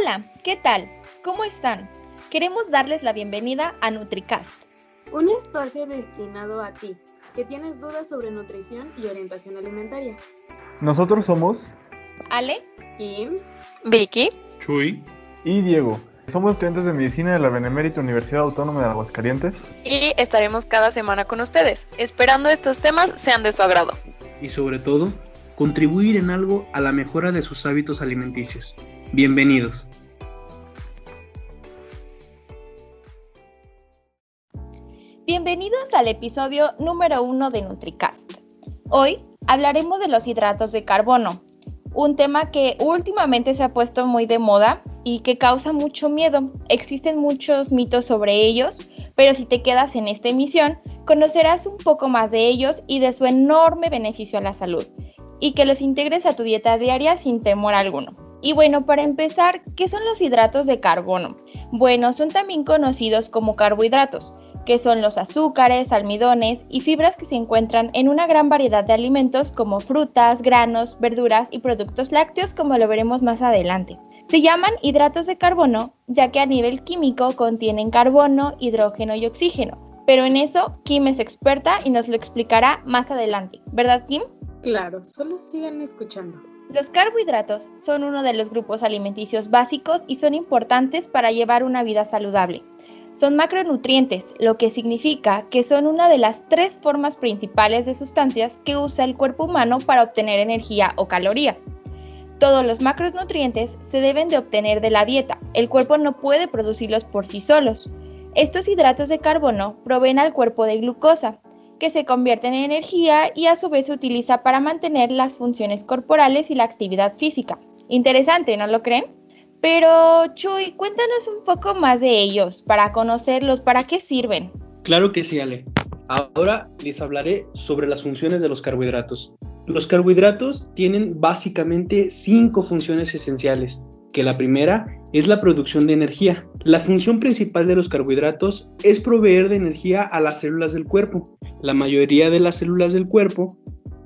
Hola, ¿qué tal? ¿Cómo están? Queremos darles la bienvenida a NutriCast. Un espacio destinado a ti, que tienes dudas sobre nutrición y orientación alimentaria. Nosotros somos Ale, Kim, Vicky, Chuy y Diego. Somos estudiantes de medicina de la Benemérita Universidad Autónoma de Aguascalientes. y estaremos cada semana con ustedes, esperando estos temas sean de su agrado. y sobre todo contribuir en algo a la mejora de sus hábitos alimenticios. Bienvenidos. Bienvenidos al episodio número uno de NutriCast. Hoy hablaremos de los hidratos de carbono, un tema que últimamente se ha puesto muy de moda y que causa mucho miedo. Existen muchos mitos sobre ellos, pero si te quedas en esta emisión, conocerás un poco más de ellos y de su enorme beneficio a la salud, y que los integres a tu dieta diaria sin temor alguno. Y bueno, para empezar, ¿qué son los hidratos de carbono? Bueno, son también conocidos como carbohidratos, que son los azúcares, almidones y fibras que se encuentran en una gran variedad de alimentos como frutas, granos, verduras y productos lácteos, como lo veremos más adelante. Se llaman hidratos de carbono ya que a nivel químico contienen carbono, hidrógeno y oxígeno. Pero en eso Kim es experta y nos lo explicará más adelante, ¿verdad Kim? claro, solo sigan escuchando. Los carbohidratos son uno de los grupos alimenticios básicos y son importantes para llevar una vida saludable. Son macronutrientes, lo que significa que son una de las tres formas principales de sustancias que usa el cuerpo humano para obtener energía o calorías. Todos los macronutrientes se deben de obtener de la dieta, el cuerpo no puede producirlos por sí solos. Estos hidratos de carbono proveen al cuerpo de glucosa, que se convierte en energía y a su vez se utiliza para mantener las funciones corporales y la actividad física. Interesante, ¿no lo creen? Pero Chuy, cuéntanos un poco más de ellos, para conocerlos, para qué sirven. Claro que sí, Ale. Ahora les hablaré sobre las funciones de los carbohidratos. Los carbohidratos tienen básicamente cinco funciones esenciales, que la primera es la producción de energía. La función principal de los carbohidratos es proveer de energía a las células del cuerpo. La mayoría de las células del cuerpo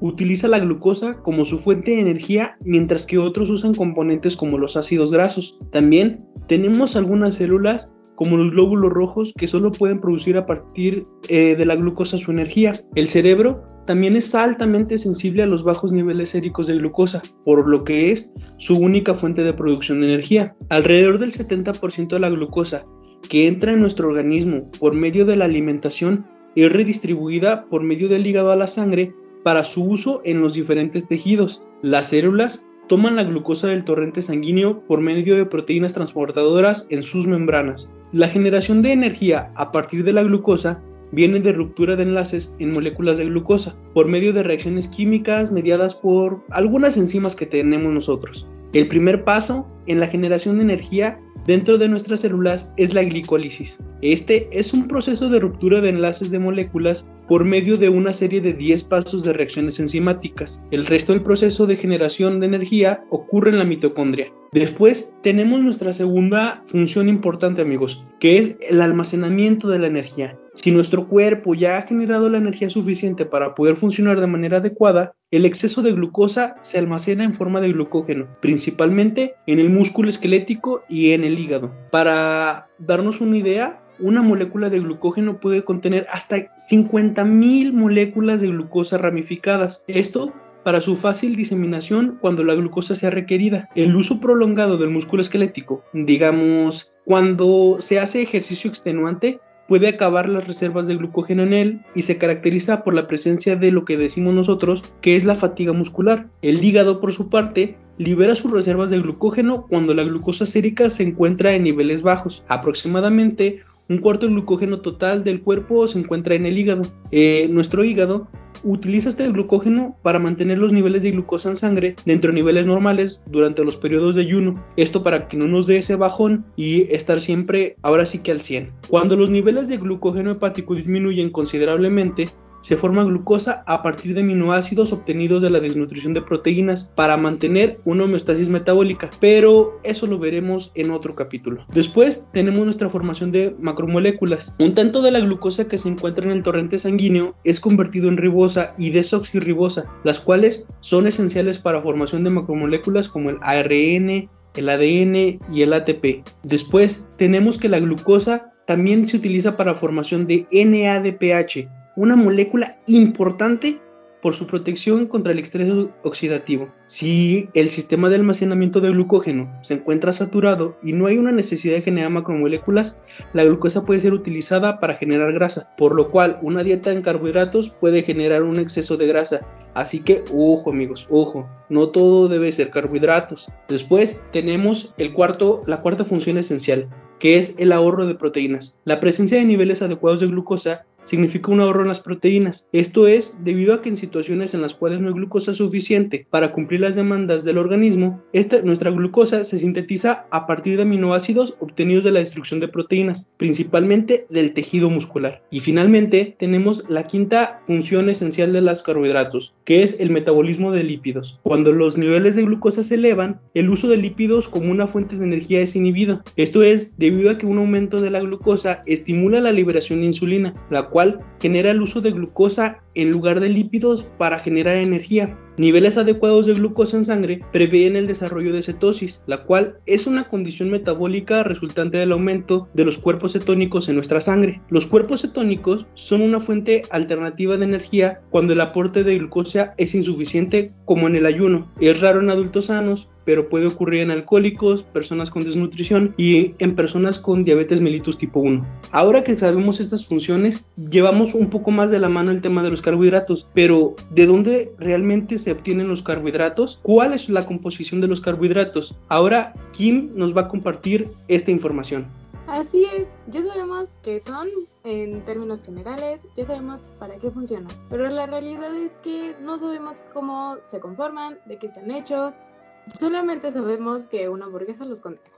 utiliza la glucosa como su fuente de energía, mientras que otros usan componentes como los ácidos grasos. También tenemos algunas células como los glóbulos rojos que solo pueden producir a partir eh, de la glucosa su energía. El cerebro también es altamente sensible a los bajos niveles séricos de glucosa, por lo que es su única fuente de producción de energía. Alrededor del 70% de la glucosa que entra en nuestro organismo por medio de la alimentación es redistribuida por medio del hígado a la sangre para su uso en los diferentes tejidos. Las células toman la glucosa del torrente sanguíneo por medio de proteínas transportadoras en sus membranas. La generación de energía a partir de la glucosa viene de ruptura de enlaces en moléculas de glucosa por medio de reacciones químicas mediadas por algunas enzimas que tenemos nosotros. El primer paso en la generación de energía dentro de nuestras células es la glicólisis. Este es un proceso de ruptura de enlaces de moléculas por medio de una serie de 10 pasos de reacciones enzimáticas. El resto del proceso de generación de energía ocurre en la mitocondria. Después tenemos nuestra segunda función importante amigos, que es el almacenamiento de la energía. Si nuestro cuerpo ya ha generado la energía suficiente para poder funcionar de manera adecuada, el exceso de glucosa se almacena en forma de glucógeno, principalmente en el músculo esquelético y en el hígado. Para darnos una idea, una molécula de glucógeno puede contener hasta 50.000 moléculas de glucosa ramificadas. Esto para su fácil diseminación cuando la glucosa sea requerida. El uso prolongado del músculo esquelético, digamos, cuando se hace ejercicio extenuante, puede acabar las reservas de glucógeno en él y se caracteriza por la presencia de lo que decimos nosotros que es la fatiga muscular. El hígado, por su parte, libera sus reservas de glucógeno cuando la glucosa sérica se encuentra en niveles bajos, aproximadamente un cuarto del glucógeno total del cuerpo se encuentra en el hígado. Eh, nuestro hígado utiliza este glucógeno para mantener los niveles de glucosa en sangre dentro de niveles normales durante los periodos de ayuno. Esto para que no nos dé ese bajón y estar siempre ahora sí que al 100. Cuando los niveles de glucógeno hepático disminuyen considerablemente, se forma glucosa a partir de aminoácidos obtenidos de la desnutrición de proteínas para mantener una homeostasis metabólica, pero eso lo veremos en otro capítulo. Después tenemos nuestra formación de macromoléculas. Un tanto de la glucosa que se encuentra en el torrente sanguíneo es convertido en ribosa y desoxirribosa, las cuales son esenciales para formación de macromoléculas como el ARN, el ADN y el ATP. Después tenemos que la glucosa también se utiliza para formación de NADPH, una molécula importante por su protección contra el estrés oxidativo. Si el sistema de almacenamiento de glucógeno se encuentra saturado y no hay una necesidad de generar macromoléculas, la glucosa puede ser utilizada para generar grasa, por lo cual una dieta en carbohidratos puede generar un exceso de grasa. Así que, ojo amigos, ojo, no todo debe ser carbohidratos. Después tenemos la cuarta función esencial, que es el ahorro de proteínas. La presencia de niveles adecuados de glucosa significa un ahorro en las proteínas. Esto es debido a que en situaciones en las cuales no hay glucosa suficiente para cumplir las demandas del organismo, nuestra glucosa se sintetiza a partir de aminoácidos obtenidos de la destrucción de proteínas, principalmente del tejido muscular. Y finalmente tenemos la quinta función esencial de los carbohidratos, que es el metabolismo de lípidos. Cuando los niveles de glucosa se elevan, el uso de lípidos como una fuente de energía es inhibido. Esto es debido a que un aumento de la glucosa estimula la liberación de insulina, la cual genera el uso de glucosa en lugar de lípidos para generar energía. Niveles adecuados de glucosa en sangre prevén el desarrollo de cetosis, la cual es una condición metabólica resultante del aumento de los cuerpos cetónicos en nuestra sangre. Los cuerpos cetónicos son una fuente alternativa de energía cuando el aporte de glucosa es insuficiente como en el ayuno. Es raro en adultos sanos, pero puede ocurrir en alcohólicos, personas con desnutrición y en personas con diabetes mellitus tipo 1. Ahora que sabemos estas funciones, llevamos un poco más de la mano el tema de los carbohidratos, pero ¿de dónde realmente se obtienen los carbohidratos? ¿Cuál es la composición de los carbohidratos? Ahora Kim nos va a compartir esta información. Así es, ya sabemos qué son en términos generales, ya sabemos para qué funcionan, pero la realidad es que no sabemos cómo se conforman, de qué están hechos, Solamente sabemos que una hamburguesa los contiene.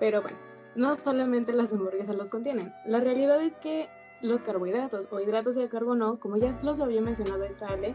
Pero bueno, no solamente las hamburguesas los contienen. La realidad es que los carbohidratos o hidratos de carbono, como ya los había mencionado esta Ale,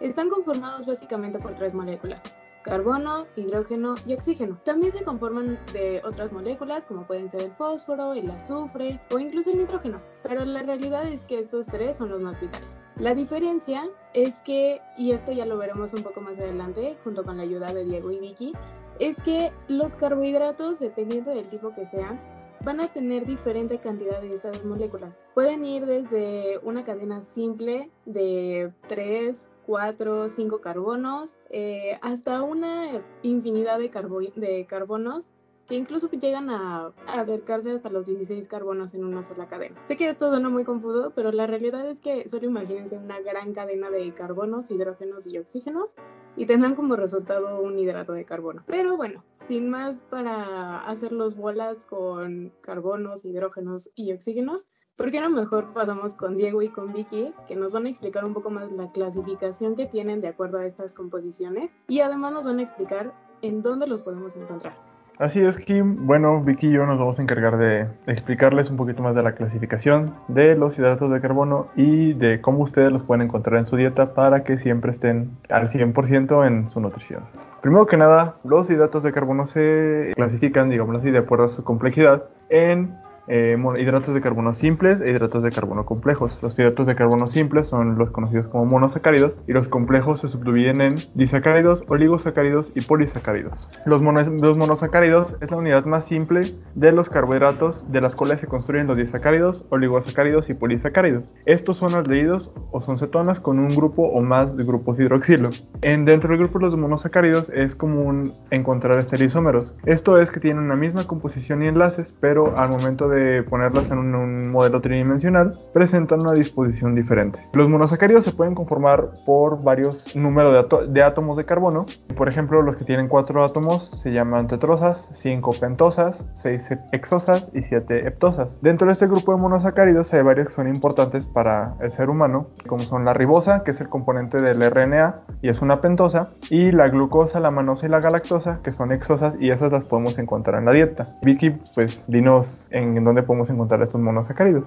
están conformados básicamente por tres moléculas, carbono, hidrógeno y oxígeno. También se conforman de otras moléculas como pueden ser el fósforo, el azufre o incluso el nitrógeno, pero la realidad es que estos tres son los más vitales. La diferencia es que, y esto ya lo veremos un poco más adelante junto con la ayuda de Diego y Vicky, es que los carbohidratos, dependiendo del tipo que sean, van a tener diferente cantidad de estas moléculas. Pueden ir desde una cadena simple de 3, 4, 5 carbonos, eh, hasta una infinidad de, de carbonos que incluso llegan a, acercarse hasta los 16 carbonos en una sola cadena. Sé que esto suena muy confuso, pero la realidad es que solo imagínense una gran cadena de carbonos, hidrógenos y oxígenos y tendrán como resultado un hidrato de carbono. Pero bueno, sin más para hacer los bolas con carbonos, hidrógenos y oxígenos, ¿Por qué no mejor pasamos con Diego y con Vicky, que nos van a explicar un poco más la clasificación que tienen de acuerdo a estas composiciones y además nos van a explicar en dónde los podemos encontrar? Así es, Kim. Bueno, Vicky y yo nos vamos a encargar de explicarles un poquito más de la clasificación de los hidratos de carbono y de cómo ustedes los pueden encontrar en su dieta para que siempre estén al 100% en su nutrición. Primero que nada, los hidratos de carbono se clasifican, digamos así, de acuerdo a su complejidad en eh, hidratos de carbono simples e hidratos de carbono complejos. Los hidratos de carbono simples son los conocidos como monosacáridos y los complejos se subdividen en disacáridos, oligosacáridos y polisacáridos. Los, los monosacáridos es la unidad más simple de los carbohidratos de las cuales se construyen los disacáridos, oligosacáridos y polisacáridos. Estos son aldehídos o son cetonas con un grupo o más de grupos hidroxilo. En, dentro del grupo de los monosacáridos es común encontrar estereoisómeros. Esto es que tienen la misma composición y enlaces, pero al momento de de ponerlas en un, modelo tridimensional, presentan una disposición diferente. Los monosacáridos se pueden conformar por varios números de, átomos de carbono. Por ejemplo, los que tienen cuatro átomos se llaman tetrosas, cinco pentosas, seis exosas y siete heptosas. Dentro de este grupo de monosacáridos hay varios que son importantes para el ser humano, como son la ribosa, que es el componente del RNA y es una pentosa, y la glucosa, la manosa y la galactosa, que son exosas y esas las podemos encontrar en la dieta. Vicky, pues dinos en dónde podemos encontrar estos monosacáridos.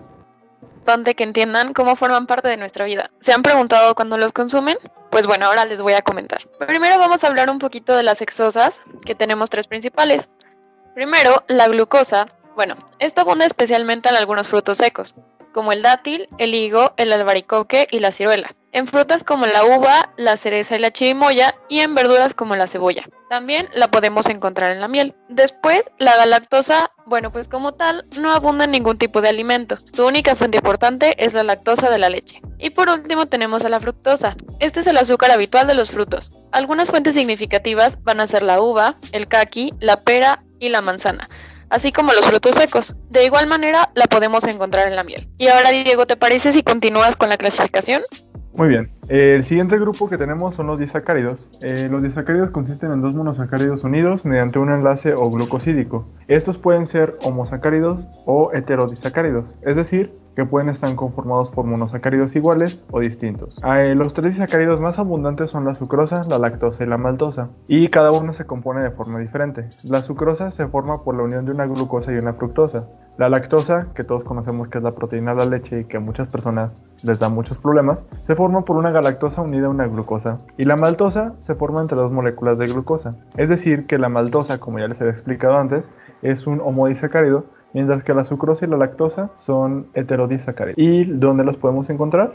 Importante que entiendan cómo forman parte de nuestra vida. ¿Se han preguntado cuándo los consumen? Pues bueno, ahora les voy a comentar. Primero vamos a hablar un poquito de las exosas, que tenemos tres principales. Primero, la glucosa. Bueno, esta abunda especialmente en algunos frutos secos, como el dátil, el higo, el albaricoque y la ciruela. En frutas como la uva, la cereza y la chirimoya y en verduras como la cebolla. También la podemos encontrar en la miel. Después, la galactosa, bueno, pues como tal, no abunda en ningún tipo de alimento. Su única fuente importante es la lactosa de la leche. Y por último tenemos a la fructosa. Este es el azúcar habitual de los frutos. Algunas fuentes significativas van a ser la uva, el caqui, la pera y la manzana así como los frutos secos. De igual manera, la podemos encontrar en la miel. Y ahora, Diego, ¿te parece si continúas con la clasificación? Muy bien. El siguiente grupo que tenemos son los disacáridos. Eh, los disacáridos consisten en dos monosacáridos unidos mediante un enlace o glucosídico. Estos pueden ser homosacáridos o heterodisacáridos, es decir, que pueden estar conformados por monosacáridos iguales o distintos. Eh, los tres disacáridos más abundantes son la sucrosa, la lactosa y la maltosa, y cada uno se compone de forma diferente. La sucrosa se forma por la unión de una glucosa y una fructosa. La lactosa, que todos conocemos que es la proteína de la leche y que a muchas personas les da muchos problemas, se forma por una galactosa unida a una glucosa. Y la maltosa se forma entre dos moléculas de glucosa. Es decir, que la maltosa, como ya les había explicado antes, es un homodisacárido, mientras que la sucrosa y la lactosa son heterodisacáridos. ¿Y dónde los podemos encontrar?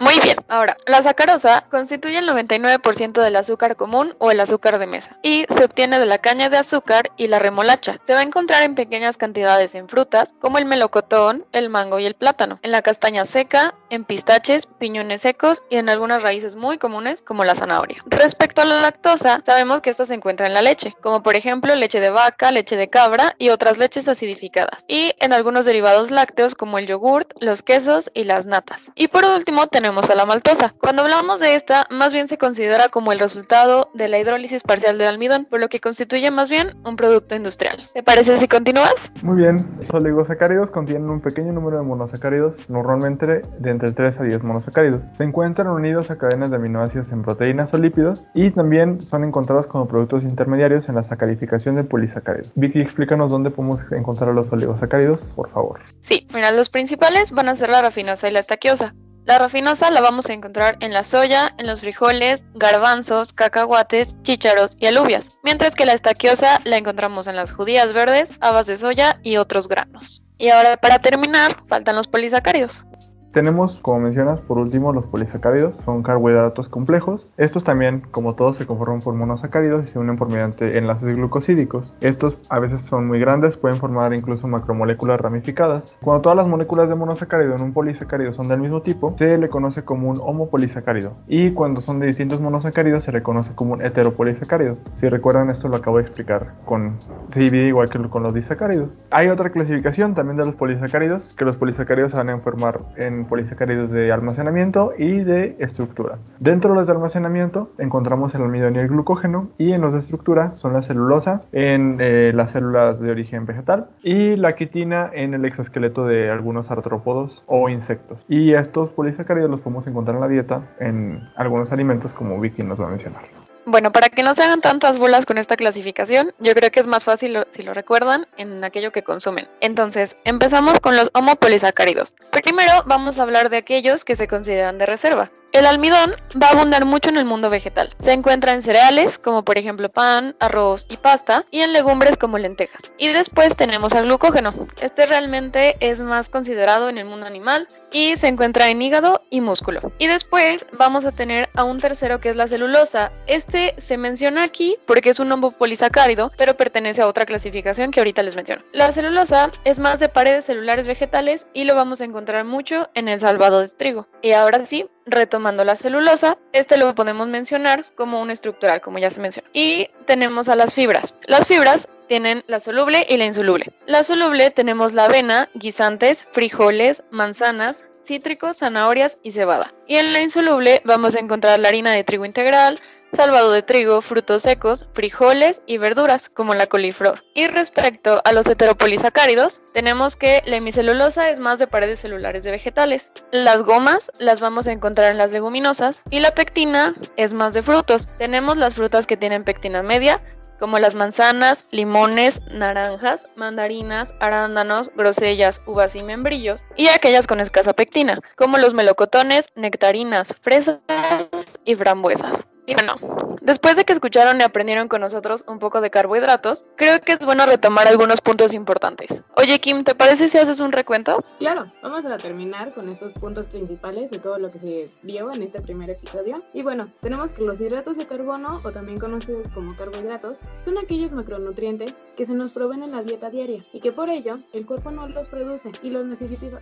Muy bien, ahora, la sacarosa constituye el 99% del azúcar común o el azúcar de mesa y se obtiene de la caña de azúcar y la remolacha. Se va a encontrar en pequeñas cantidades en frutas como el melocotón, el mango y el plátano, en la castaña seca, en pistaches, piñones secos y en algunas raíces muy comunes como la zanahoria. Respecto a la lactosa, sabemos que esta se encuentra en la leche, como por ejemplo leche de vaca, leche de cabra y otras leches acidificadas, y en algunos derivados lácteos como el yogurt, los quesos y las natas. Y por último tenemos a la maltosa. Cuando hablamos de esta, más bien se considera como el resultado de la hidrólisis parcial del almidón, por lo que constituye más bien un producto industrial. ¿Te parece si continúas? Muy bien. Los oligosacáridos contienen un pequeño número de monosacáridos, normalmente de entre 3 a 10 monosacáridos. Se encuentran unidos a cadenas de aminoácidos en proteínas o lípidos y también son encontrados como productos intermediarios en la sacarificación de polisacáridos. Vicky, explícanos dónde podemos encontrar los oligosacáridos, por favor. Sí, mira, los principales van a ser la rafinosa y la estaquiosa. La rafinosa la vamos a encontrar en la soya, en los frijoles, garbanzos, cacahuates, chícharos y alubias, mientras que la estaquiosa la encontramos en las judías verdes, habas de soya y otros granos. Y ahora para terminar, faltan los polisacáridos. Tenemos, como mencionas, por último los polisacáridos, son carbohidratos complejos. Estos también, como todos, se conforman por monosacáridos y se unen por mediante enlaces glucosídicos. Estos a veces son muy grandes, pueden formar incluso macromoléculas ramificadas. Cuando todas las moléculas de monosacárido en un polisacárido son del mismo tipo, se le conoce como un homopolisacárido. Y cuando son de distintos monosacáridos, se le conoce como un heteropolisacárido. Si recuerdan, esto lo acabo de explicar con CIB igual que con los disacáridos. Hay otra clasificación también de los polisacáridos, que los polisacáridos se van a formar en polisacáridos de almacenamiento y de estructura. Dentro de los de almacenamiento encontramos el almidón y el glucógeno y en los de estructura son la celulosa en eh, las células de origen vegetal y la quitina en el exoesqueleto de algunos artrópodos o insectos. Y estos polisacáridos los podemos encontrar en la dieta en algunos alimentos como Vicky nos va a mencionar. Bueno, para que no se hagan tantas bolas con esta clasificación, yo creo que es más fácil, si lo recuerdan, en aquello que consumen. Entonces, empezamos con los homopolisacáridos. Primero vamos a hablar de aquellos que se consideran de reserva. El almidón va a abundar mucho en el mundo vegetal. Se encuentra en cereales, como por ejemplo pan, arroz y pasta, y en legumbres como lentejas. Y después tenemos al glucógeno. Este realmente es más considerado en el mundo animal y se encuentra en hígado y músculo. Y después vamos a tener a un tercero que es la celulosa. Este se menciona aquí porque es un homopolisacárido, pero pertenece a otra clasificación que ahorita les menciono. La celulosa es más de paredes celulares vegetales y lo vamos a encontrar mucho en el salvado de trigo. Y ahora sí, retomando la celulosa, este lo podemos mencionar como un estructural, como ya se mencionó. Y tenemos a las fibras. Las fibras tienen la soluble y la insoluble. La soluble tenemos la avena, guisantes, frijoles, manzanas, cítricos, zanahorias y cebada. Y en la insoluble vamos a encontrar la harina de trigo integral, salvado de trigo, frutos secos, frijoles y verduras como la coliflor. Y respecto a los heteropolisacáridos, tenemos que la hemicelulosa es más de paredes celulares de vegetales. Las gomas las vamos a encontrar en las leguminosas y la pectina es más de frutos. Tenemos las frutas que tienen pectina media, como las manzanas, limones, naranjas, mandarinas, arándanos, grosellas, uvas y membrillos, y aquellas con escasa pectina, como los melocotones, nectarinas, fresas y frambuesas. Y bueno, después de que escucharon y aprendieron con nosotros un poco de carbohidratos, creo que es bueno retomar algunos puntos importantes. Oye, Kim, ¿te parece si haces un recuento? Claro, vamos a terminar con estos puntos principales de todo lo que se vio en este primer episodio. Y bueno, tenemos que los hidratos de carbono, o también conocidos como carbohidratos, son aquellos macronutrientes que se nos proveen en la dieta diaria y que por ello el cuerpo no los produce y los,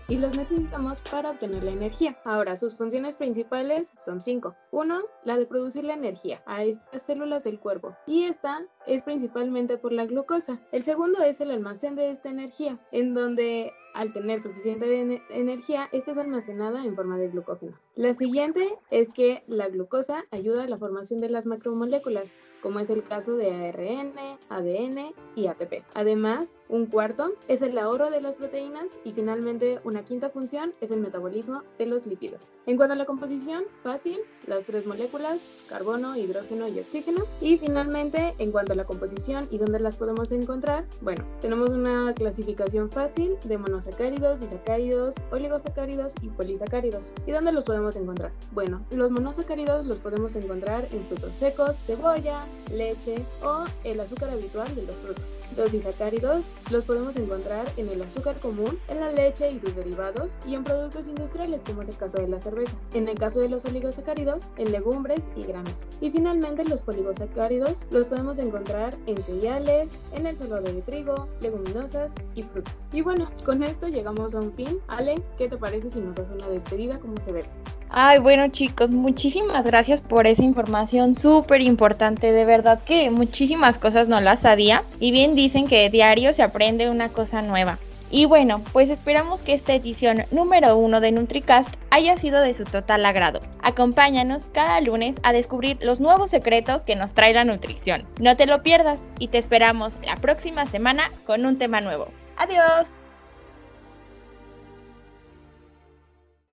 y los necesitamos para obtener la energía. Ahora, sus funciones principales son cinco. Uno, la de producir la energía a estas células del cuerpo y esta es principalmente por la glucosa. El segundo es el almacén de esta energía, en donde al tener suficiente energía, esta es almacenada en forma de glucógeno. La siguiente es que la glucosa ayuda a la formación de las macromoléculas, como es el caso de ARN, ADN y ATP. Además, un cuarto es el ahorro de las proteínas y finalmente una quinta función es el metabolismo de los lípidos. En cuanto a la composición, fácil, las tres moléculas, carbono, hidrógeno y oxígeno. Y finalmente, en cuanto a la composición y dónde las podemos encontrar, bueno, tenemos una clasificación fácil de monosacáridos, disacáridos, oligosacáridos y polisacáridos. ¿Y dónde los podemos encontrar? Bueno, los monosacáridos los podemos encontrar en frutos secos, cebolla, leche o el azúcar habitual de los frutos. Los disacáridos los podemos encontrar en el azúcar común, en la leche y sus derivados y en productos industriales como es el caso de la cerveza. En el caso de los oligosacáridos, en legumbres y granos. Y finalmente los poligosacáridos los podemos encontrar en cereales, en el salvador de trigo, leguminosas y frutas. Y bueno, con esto llegamos a un fin. Ale, ¿qué te parece si nos das una despedida como se debe? Ay, bueno chicos, muchísimas gracias por esa información súper importante. De verdad que muchísimas cosas no las sabía. Y bien dicen que diario se aprende una cosa nueva. Y bueno, pues esperamos que esta edición número uno de NutriCast haya sido de su total agrado. Acompáñanos cada lunes a descubrir los nuevos secretos que nos trae la nutrición. No te lo pierdas y te esperamos la próxima semana con un tema nuevo. Adiós.